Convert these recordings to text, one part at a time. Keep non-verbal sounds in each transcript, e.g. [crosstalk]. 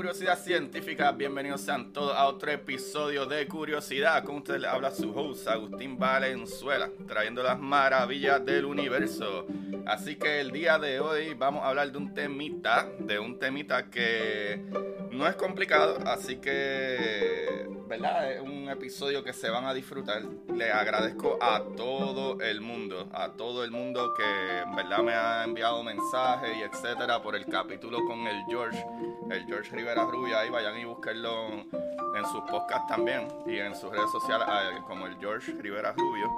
Curiosidad Científica. Bienvenidos sean todos a otro episodio de Curiosidad. Con ustedes les habla su host, Agustín Valenzuela, trayendo las maravillas del universo. Así que el día de hoy vamos a hablar de un temita, de un temita que no es complicado, así que, ¿verdad? Es un episodio que se van a disfrutar. Le agradezco a todo el mundo, a todo el mundo que, verdad, me ha enviado mensajes y etcétera por el capítulo con el George, el George Rivera Rubia. Ahí vayan y búsquenlo en sus podcasts también y en sus redes sociales eh, como el George Rivera Rubio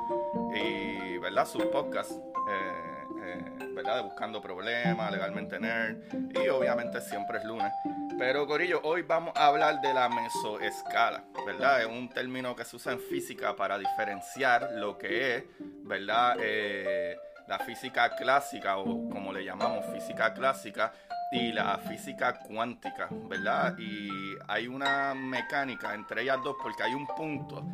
y, ¿verdad? Sus podcasts. eh, eh, ¿verdad? De buscando problemas, legalmente nerd. Y obviamente siempre es lunes. Pero Corillo, hoy vamos a hablar de la mesoescala, ¿verdad? Es un término que se usa en física para diferenciar lo que es, ¿verdad? Eh, la física clásica o como le llamamos física clásica y la física cuántica, ¿verdad? Y hay una mecánica entre ellas dos porque hay un punto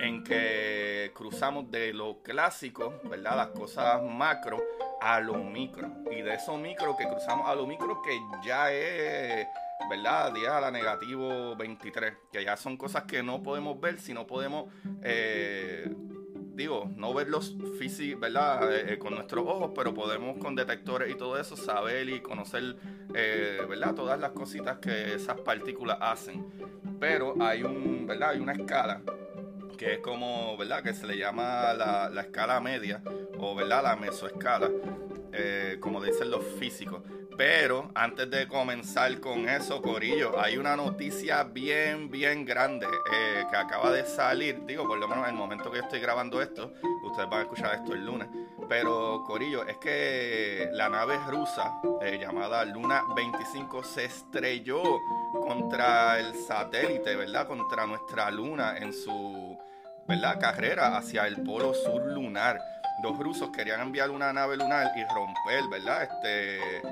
en que cruzamos de lo clásico, ¿verdad? Las cosas macro a lo micro. Y de eso micro que cruzamos a lo micro que ya es, ¿verdad? 10 a la negativo 23. Que ya son cosas que no podemos ver si no podemos, eh, digo, no verlos físicos, ¿verdad? Eh, con nuestros ojos, pero podemos con detectores y todo eso saber y conocer, eh, ¿verdad? Todas las cositas que esas partículas hacen. Pero hay un, ¿verdad? Hay una escala que es como, ¿verdad? Que se le llama la, la escala media o, ¿verdad? La mesoescala, eh, como dicen los físicos. Pero antes de comenzar con eso, Corillo, hay una noticia bien, bien grande eh, que acaba de salir. Digo, por lo menos en el momento que yo estoy grabando esto, ustedes van a escuchar esto el lunes. Pero, Corillo, es que la nave rusa eh, llamada Luna 25 se estrelló contra el satélite, ¿verdad? Contra nuestra luna en su, ¿verdad? Carrera hacia el polo sur lunar. Los rusos querían enviar una nave lunar y romper, ¿verdad? Este,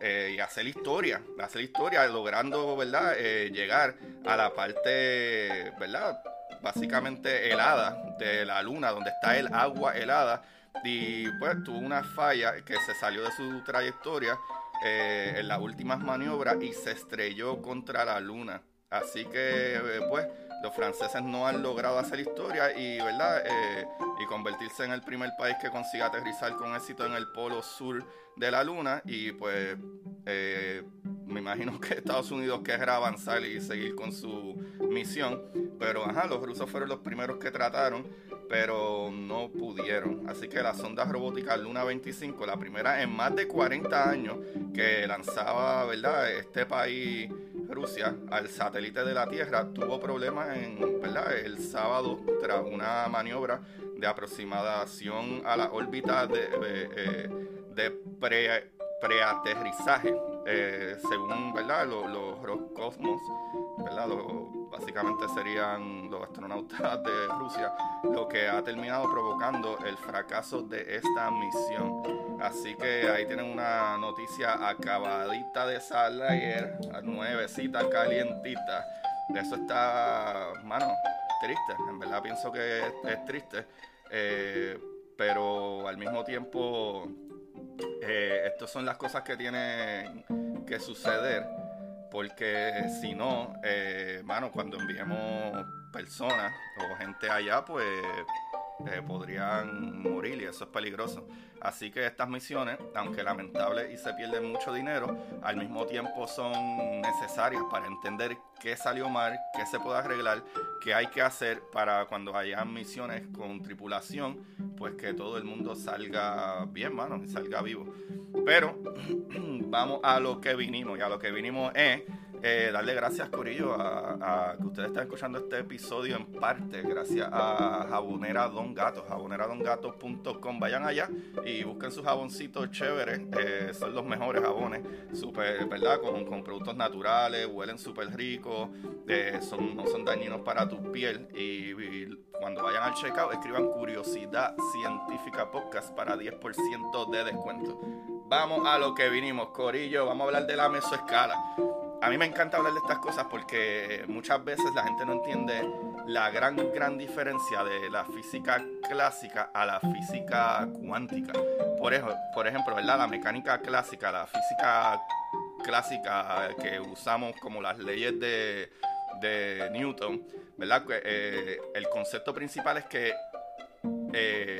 eh, y hacer historia, hacer historia, logrando, ¿verdad? Eh, llegar a la parte, ¿verdad? Básicamente helada de la luna, donde está el agua helada. Y pues tuvo una falla que se salió de su trayectoria eh, en las últimas maniobras y se estrelló contra la luna. Así que, pues, los franceses no han logrado hacer historia y, ¿verdad? Eh, y convertirse en el primer país que consiga aterrizar con éxito en el polo sur de la luna. Y, pues, eh, me imagino que Estados Unidos querrá avanzar y seguir con su misión. Pero, ajá, los rusos fueron los primeros que trataron, pero no pudieron. Así que la sonda robótica Luna 25, la primera en más de 40 años que lanzaba, ¿verdad? Este país Rusia al satélite de la Tierra tuvo problemas en, el sábado tras una maniobra de aproximación a la órbita de, de, eh, pre preaterrizaje, eh, según. Los, los Roscosmos. Básicamente serían los astronautas de Rusia, lo que ha terminado provocando el fracaso de esta misión. Así que ahí tienen una noticia acabadita de salir ayer, nuevecita, calientita. Eso está, mano, triste. En verdad pienso que es, triste. Eh, pero al mismo tiempo, eh, estas son las cosas que tienen que suceder porque si no, eh, mano, cuando enviemos personas o gente allá, pues eh, podrían morir y eso es peligroso. Así que estas misiones, aunque lamentables y se pierde mucho dinero, al mismo tiempo son necesarias para entender qué salió mal, qué se puede arreglar, qué hay que hacer para cuando haya misiones con tripulación, pues que todo el mundo salga bien, mano, y salga vivo. Pero [clears throat] vamos a lo que vinimos, y a lo que vinimos es eh, darle gracias, Corillo, a, que ustedes están escuchando este episodio en parte, gracias a Jabonera Don Gato, jaboneradongato.com. Vayan allá y busquen sus jaboncitos chéveres, eh, son los mejores jabones, super, ¿verdad? Con, productos naturales, huelen súper ricos, eh, son, no son dañinos para tu piel. Y, cuando vayan al checkout, escriban Curiosidad Científica Podcast para 10% de descuento. Vamos a lo que vinimos, Corillo, vamos a hablar de la mesoescala a mí me encanta hablar de estas cosas porque muchas veces la gente no entiende la gran, gran diferencia de la física clásica a la física cuántica. Por, ejemplo, por ejemplo, ¿verdad? La mecánica clásica, la física clásica que usamos como las leyes de, de Newton, ¿verdad? Eh, el concepto principal es que, eh,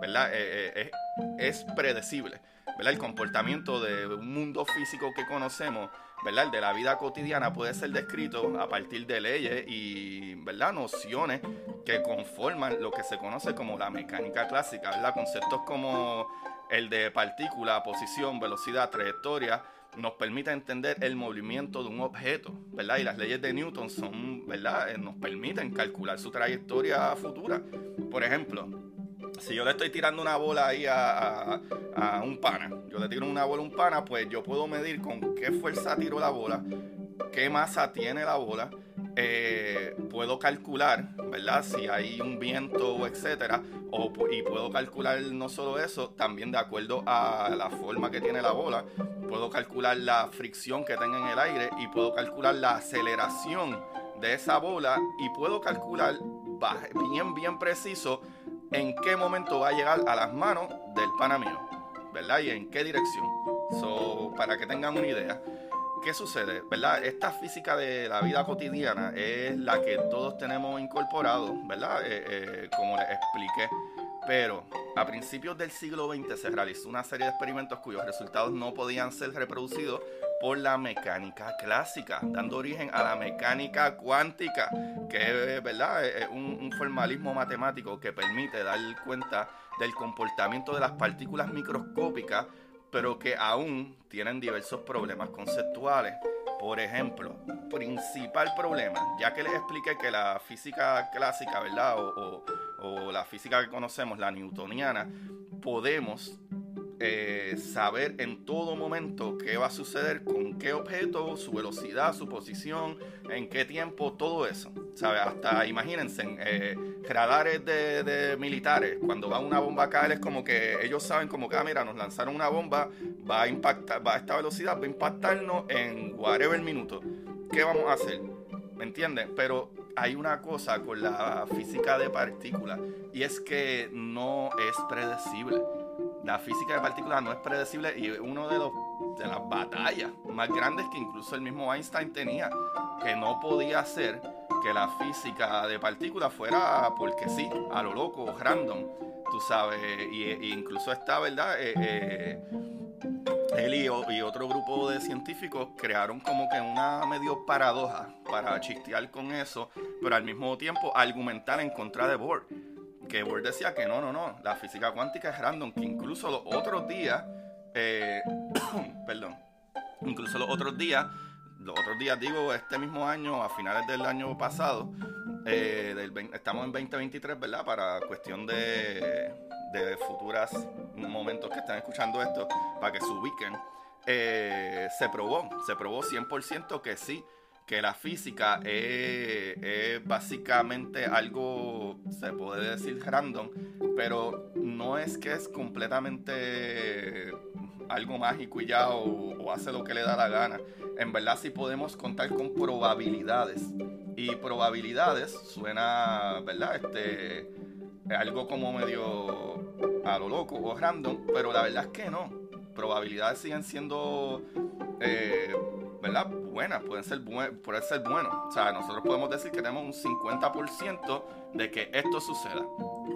¿verdad? Eh, es predecible, El comportamiento de un mundo físico que conocemos ¿verdad? El de la vida cotidiana puede ser descrito a partir de leyes y, ¿verdad? Nociones que conforman lo que se conoce como la mecánica clásica, ¿verdad? Conceptos como el de partícula, posición, velocidad, trayectoria, nos permite entender el movimiento de un objeto, ¿verdad? Y las leyes de Newton son, ¿verdad? Eh, nos permiten calcular su trayectoria futura. Por ejemplo, si yo le estoy tirando una bola ahí a, un pana, yo le tiro una bola a un pana, pues yo puedo medir con qué fuerza tiro la bola, qué masa tiene la bola, eh, puedo calcular, ¿verdad? Si hay un viento, etcétera, o, y puedo calcular no solo eso, también de acuerdo a la forma que tiene la bola, puedo calcular la fricción que tenga en el aire y puedo calcular la aceleración de esa bola y puedo calcular bien, bien preciso en qué momento va a llegar a las manos del pana mío, ¿verdad? Y en qué dirección. So, para que tengan una idea. ¿Qué sucede? ¿Verdad? Esta física de la vida cotidiana es la que todos tenemos incorporado, ¿verdad? Eh, eh, como les expliqué. Pero a principios del siglo XX se realizó una serie de experimentos cuyos resultados no podían ser reproducidos por la mecánica clásica, dando origen a la mecánica cuántica, que es ¿verdad? es un, formalismo matemático que permite dar cuenta del comportamiento de las partículas microscópicas, pero que aún tienen diversos problemas conceptuales. Por ejemplo, principal problema, ya que les expliqué que la física clásica, ¿verdad? O, la física que conocemos, la newtoniana, podemos eh, saber en todo momento qué va a suceder con qué objeto, su velocidad, su posición, en qué tiempo, todo eso. ¿Sabe? Hasta imagínense, eh, radares de, militares, cuando va una bomba a caer es como que ellos saben como que, ah, mira, nos lanzaron una bomba, va a impactar, va a esta velocidad, va a impactarnos en whatever minuto. ¿Qué vamos a hacer? ¿Me entienden? Pero hay una cosa con la física de partículas y es que no es predecible la física de partículas no es predecible y uno de los de las batallas más grandes que incluso el mismo Einstein tenía, que no podía hacer que la física de partículas fuera porque sí, a lo loco, random, tú sabes, y, incluso está, ¿verdad? Eh, eh, y, otro grupo de científicos crearon como que una medio paradoja para chistear con eso, pero al mismo tiempo argumentar en contra de Bohr que Bohr decía que no, no, no, la física cuántica es random, que incluso los otros días, eh, [coughs] perdón, incluso los otros días, los otros días digo, este mismo año, a finales del año pasado, eh, estamos en 2023, ¿verdad? Para cuestión de, de futuras momentos que están escuchando esto, para que se ubiquen. eh, se probó, se probó 100% que sí, que la física es, básicamente algo, se puede decir random, pero no es que es completamente algo mágico y ya o, hace lo que le da la gana. En verdad sí podemos contar con probabilidades. Y probabilidades suena, ¿verdad? Este, algo como medio a lo loco o random, pero la verdad es que no. Probabilidades siguen siendo, eh, ¿verdad? Buenas, pueden ser, pueden ser buenos. O sea, nosotros podemos decir que tenemos un 50% de que esto suceda.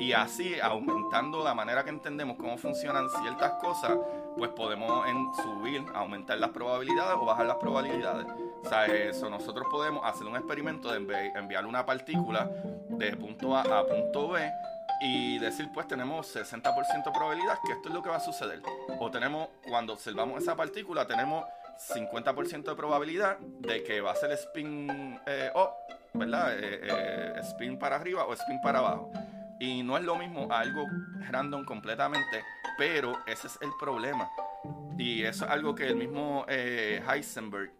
Y así, aumentando la manera que entendemos cómo funcionan ciertas cosas, pues podemos subir, aumentar las probabilidades o bajar las probabilidades. O sea, eso, nosotros podemos hacer un experimento de enviar una partícula de punto A a punto B y decir, pues tenemos 60% de probabilidad que esto es lo que va a suceder. O tenemos, cuando observamos esa partícula, tenemos 50% de probabilidad de que va a ser spin eh, up, ¿verdad? Eh, eh, spin para arriba o spin para abajo. Y no es lo mismo algo random completamente, pero ese es el problema. Y eso es algo que el mismo Heisenberg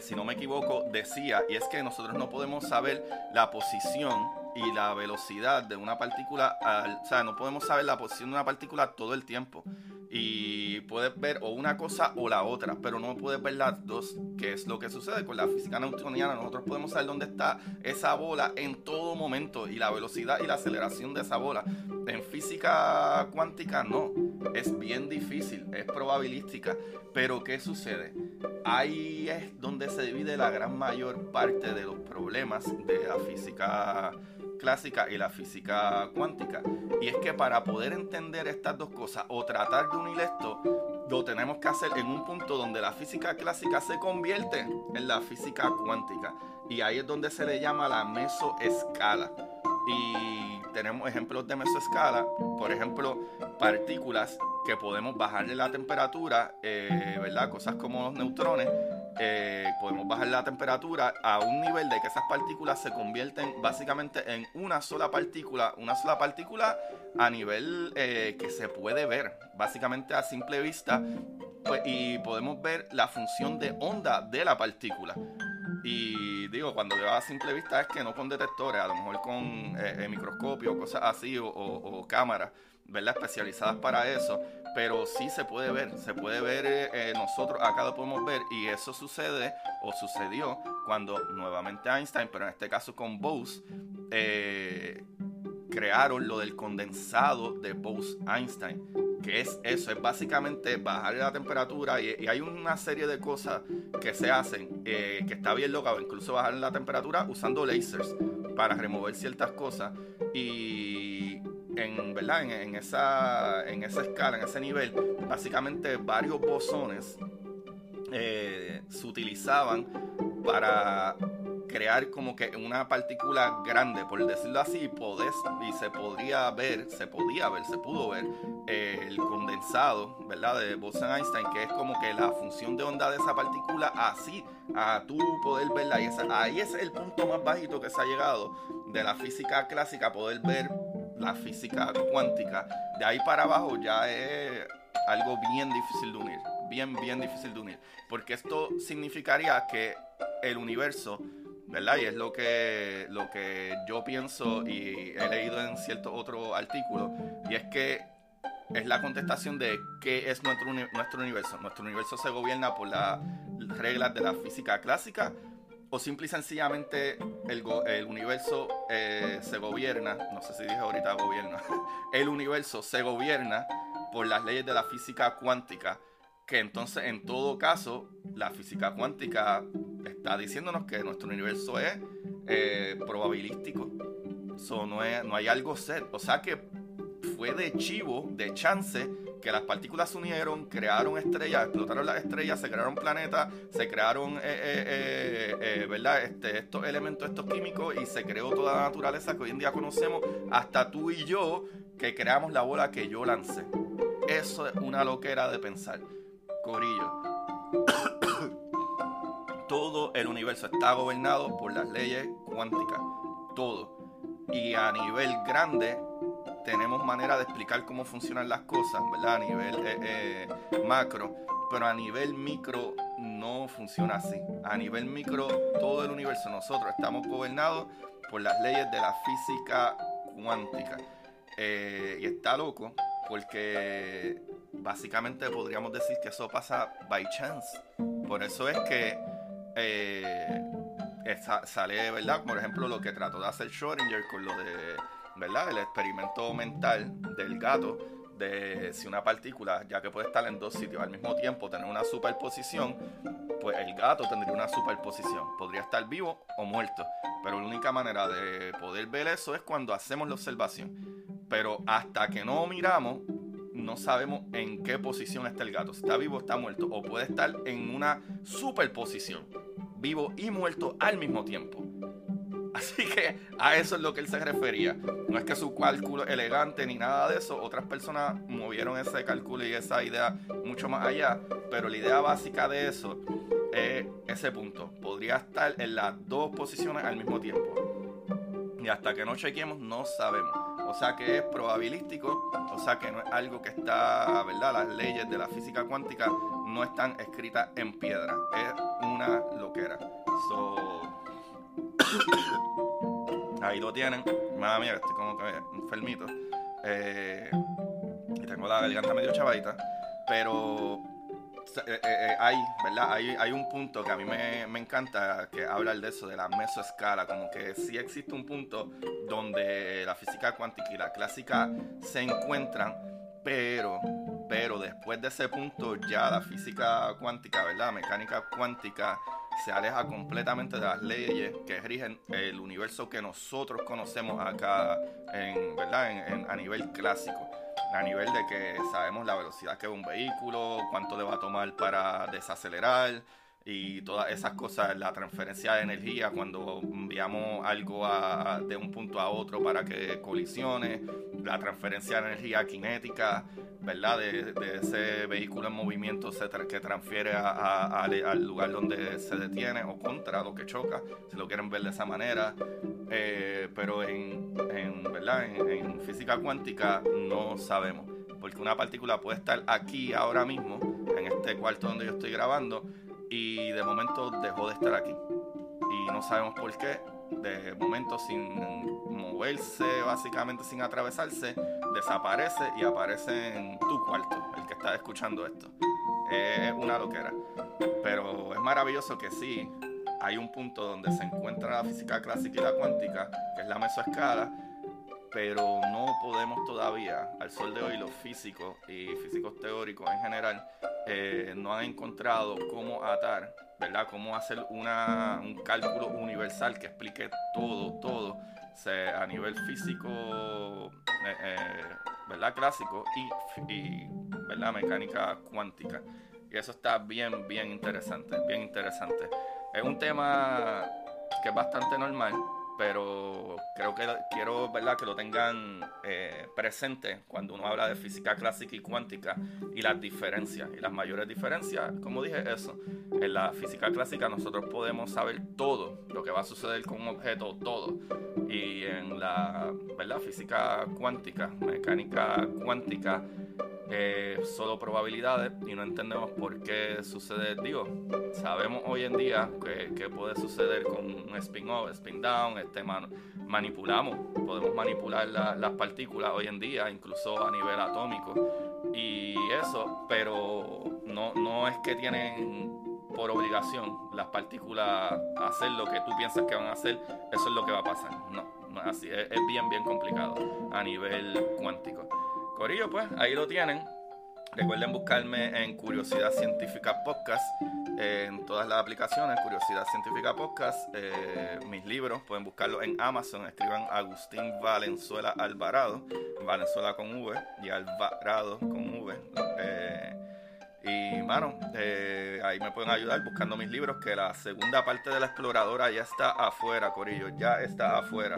si no me equivoco, decía, y es que nosotros no podemos saber la posición y la velocidad de una partícula, o sea, no podemos saber la posición de una partícula todo el tiempo. Y puedes ver o una cosa o la otra, pero no puedes ver las dos, que es lo que sucede con la física newtoniana. Nosotros podemos saber dónde está esa bola en todo momento y la velocidad y la aceleración de esa bola. En física cuántica no, es bien difícil, es probabilística. Pero ¿qué sucede? Ahí es donde se divide la gran mayor parte de los problemas de la física clásica y la física cuántica. Y es que para poder entender estas dos cosas o tratar de unir esto, lo tenemos que hacer en un punto donde la física clásica se convierte en la física cuántica. Y ahí es donde se le llama la mesoescala. Y tenemos ejemplos de mesoescala, por ejemplo, partículas que podemos bajarle la temperatura, eh, ¿verdad? Cosas como los neutrones, eh, podemos bajar la temperatura a un nivel de que esas partículas se convierten básicamente en una sola partícula, una sola partícula a nivel eh, que se puede ver, básicamente a simple vista, pues, y podemos ver la función de onda de la partícula. Y digo, cuando veo a simple vista es que no con detectores, a lo mejor con eh, microscopio o cosas así, o cámaras, ¿verdad? Especializadas para eso pero sí se puede ver, se puede ver, eh, eh, nosotros acá lo podemos ver y eso sucede o sucedió cuando nuevamente Einstein, pero en este caso con Bose, eh, crearon lo del condensado de Bose-Einstein, que es eso, es básicamente bajar la temperatura y, hay una serie de cosas que se hacen que está bien loca, incluso bajar la temperatura usando lasers para remover ciertas cosas y en, ¿verdad? En, esa, en esa escala, en ese nivel, básicamente varios bosones eh, se utilizaban para crear como que una partícula grande, por decirlo así, podés, y se podría ver, se podía ver, se pudo ver eh, el condensado, ¿verdad? De Bose-Einstein, que es como que la función de onda de esa partícula, así, a tú poder verla. Y esa, ahí es el punto más bajito que se ha llegado de la física clásica, poder ver la física cuántica. De ahí para abajo ya es algo bien difícil de unir, bien, bien difícil de unir, porque esto significaría que el universo, ¿verdad? Y es lo que, lo que yo pienso y he leído en cierto otro artículo, y es que es la contestación de qué es nuestro, nuestro universo. Nuestro universo se gobierna por las reglas de la física clásica o simple y sencillamente el, el universo eh, se gobierna, no sé si dije ahorita gobierna, [laughs] el universo se gobierna por las leyes de la física cuántica, que entonces en todo caso la física cuántica está diciéndonos que nuestro universo es eh, probabilístico, so, no, no hay algo set, o sea que fue de chivo, de chance, que las partículas se unieron, crearon estrellas, explotaron las estrellas, se crearon planetas, se crearon, eh, eh, eh, ¿verdad? Este, estos elementos, estos químicos, y se creó toda la naturaleza que hoy en día conocemos, hasta tú y yo, que creamos la bola que yo lancé. Eso es una loquera de pensar. Corillo. [coughs] Todo el universo está gobernado por las leyes cuánticas. Todo. Y a nivel grande, tenemos manera de explicar cómo funcionan las cosas, ¿verdad? A nivel eh, eh, macro. pero a nivel micro no funciona así. A nivel micro, todo el universo, nosotros estamos gobernados por las leyes de la física cuántica. Eh, y está loco porque básicamente podríamos decir que eso pasa by chance. Por eso es que sale, ¿verdad? Por ejemplo, lo que trató de hacer Schrödinger con lo de, El experimento mental del gato de si una partícula, ya que puede estar en dos sitios al mismo tiempo, tener una superposición, pues el gato tendría una superposición. Podría estar vivo o muerto. Pero la única manera de poder ver eso es cuando hacemos la observación. Pero hasta que no miramos, no sabemos en qué posición está el gato. Si está vivo o está muerto. O puede estar en una superposición. Vivo y muerto al mismo tiempo. Así que a eso es lo que él se refería. No es que su cálculo elegante ni nada de eso. Otras personas movieron ese cálculo y esa idea mucho más allá. Pero la idea básica de eso es ese punto. Podría estar en las dos posiciones al mismo tiempo. Y hasta que no chequeemos no sabemos. O sea que es probabilístico, o sea que no es algo que está, ¿verdad? Las leyes de la física cuántica no están escritas en piedra. Es una loquera. So, [coughs] Ahí lo tienen. Madre mía, estoy como que enfermito. Eh, y tengo la garganta medio chavadita. Pero eh, eh, hay, ¿verdad? Hay, un punto que a mí me, encanta que habla de eso, de la mesoescala, como que sí existe un punto donde la física cuántica y la clásica se encuentran, pero, pero después de ese punto ya la física cuántica, ¿verdad? Mecánica cuántica se aleja completamente de las leyes que rigen el universo que nosotros conocemos acá en, ¿verdad? a nivel clásico. A nivel de que sabemos la velocidad que va un vehículo, cuánto le va a tomar para desacelerar, y todas esas cosas, la transferencia de energía cuando enviamos algo de un punto a otro para que colisione, la transferencia de energía cinética, ¿verdad? De, ese vehículo en movimiento que transfiere al lugar donde se detiene o contra lo que choca, si lo quieren ver de esa manera. Eh, pero en, ¿verdad? en física cuántica no sabemos, porque una partícula puede estar aquí ahora mismo, en este cuarto donde yo estoy grabando, y de momento dejó de estar aquí. Y no sabemos por qué. De momento sin moverse, básicamente sin atravesarse, desaparece y aparece en tu cuarto, el que está escuchando esto. Es una loquera. Pero es maravilloso que sí, hay un punto donde se encuentra la física clásica y la cuántica, que es la mesoescala, pero no podemos todavía, al sol de hoy, los físicos y físicos teóricos en general, eh, no han encontrado cómo atar, ¿verdad? Cómo hacer una, un cálculo universal que explique todo, todo, a nivel físico, eh, eh, ¿verdad? Clásico y, y, ¿verdad? Mecánica cuántica. Y eso está bien, bien interesante, bien interesante. Es un tema que es bastante normal, pero creo que quiero ¿verdad? que lo tengan eh, presente cuando uno habla de física clásica y cuántica y las diferencias. Y las mayores diferencias, como dije, eso. En la física clásica nosotros podemos saber todo lo que va a suceder con un objeto, todo. Y en la ¿verdad? física cuántica, mecánica cuántica, eh, solo probabilidades y no entendemos por qué sucede. Digo, sabemos hoy en día que, puede suceder con un spin off, spin down, este manipulamos, podemos manipular las partículas hoy en día, incluso a nivel atómico y eso, pero no, no es que tienen por obligación las partículas hacer lo que tú piensas que van a hacer, eso es lo que va a pasar. No, no es así, es bien, bien complicado a nivel cuántico. Corillo, pues ahí lo tienen. Recuerden buscarme en Curiosidad Científica Podcast, en todas las aplicaciones, Curiosidad Científica Podcast. Eh, mis libros pueden buscarlos en Amazon. Escriban Agustín Valenzuela Alvarado, Valenzuela con V y Alvarado con V. Eh, y, mano, eh, ahí me pueden ayudar buscando mis libros, que la segunda parte de la exploradora ya está afuera, Corillo, ya está afuera.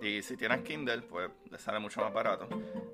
Y si tienes Kindle, pues le sale mucho más barato.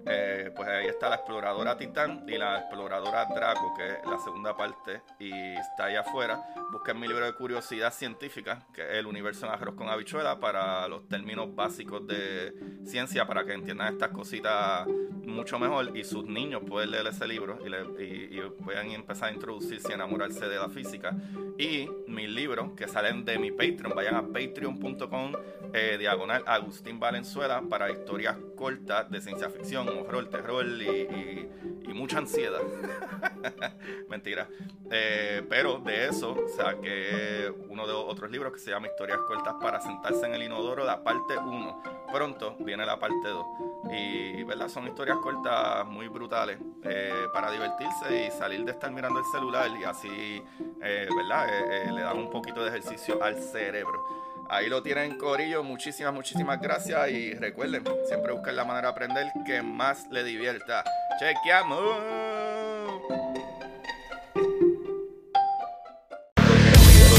Eh, pues ahí está la exploradora Titán y la exploradora Draco, que es la segunda parte, y está ahí afuera. Busquen mi libro de curiosidad científica, que es el universo en arroz con habichuela, para los términos básicos de ciencia, para que entiendan estas cositas mucho mejor y sus niños pueden leer ese libro y, le, puedan empezar a introducirse y enamorarse de la física. Y mis libros que salen de mi Patreon, vayan a patreon.com eh, diagonal Agustín Valenzuela para historias cortas de ciencia ficción, horror, terror y, mucha ansiedad. [laughs] Mentira. Eh, pero de eso saqué uno de otros libros que se llama Historias cortas para sentarse en el inodoro, la parte 1. Pronto viene la parte 2. Y, ¿verdad? Son historias cortas muy brutales eh, para divertirse y salir de estar mirando el celular y así, eh, ¿verdad? Le dan un poquito de ejercicio al cerebro. Ahí lo tienen, Corillo. Muchísimas, muchísimas gracias. Y recuerden, siempre busquen la manera de aprender que más le divierta. ¡Chequeamos!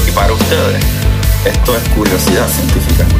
Y para ustedes, esto es curiosidad científica.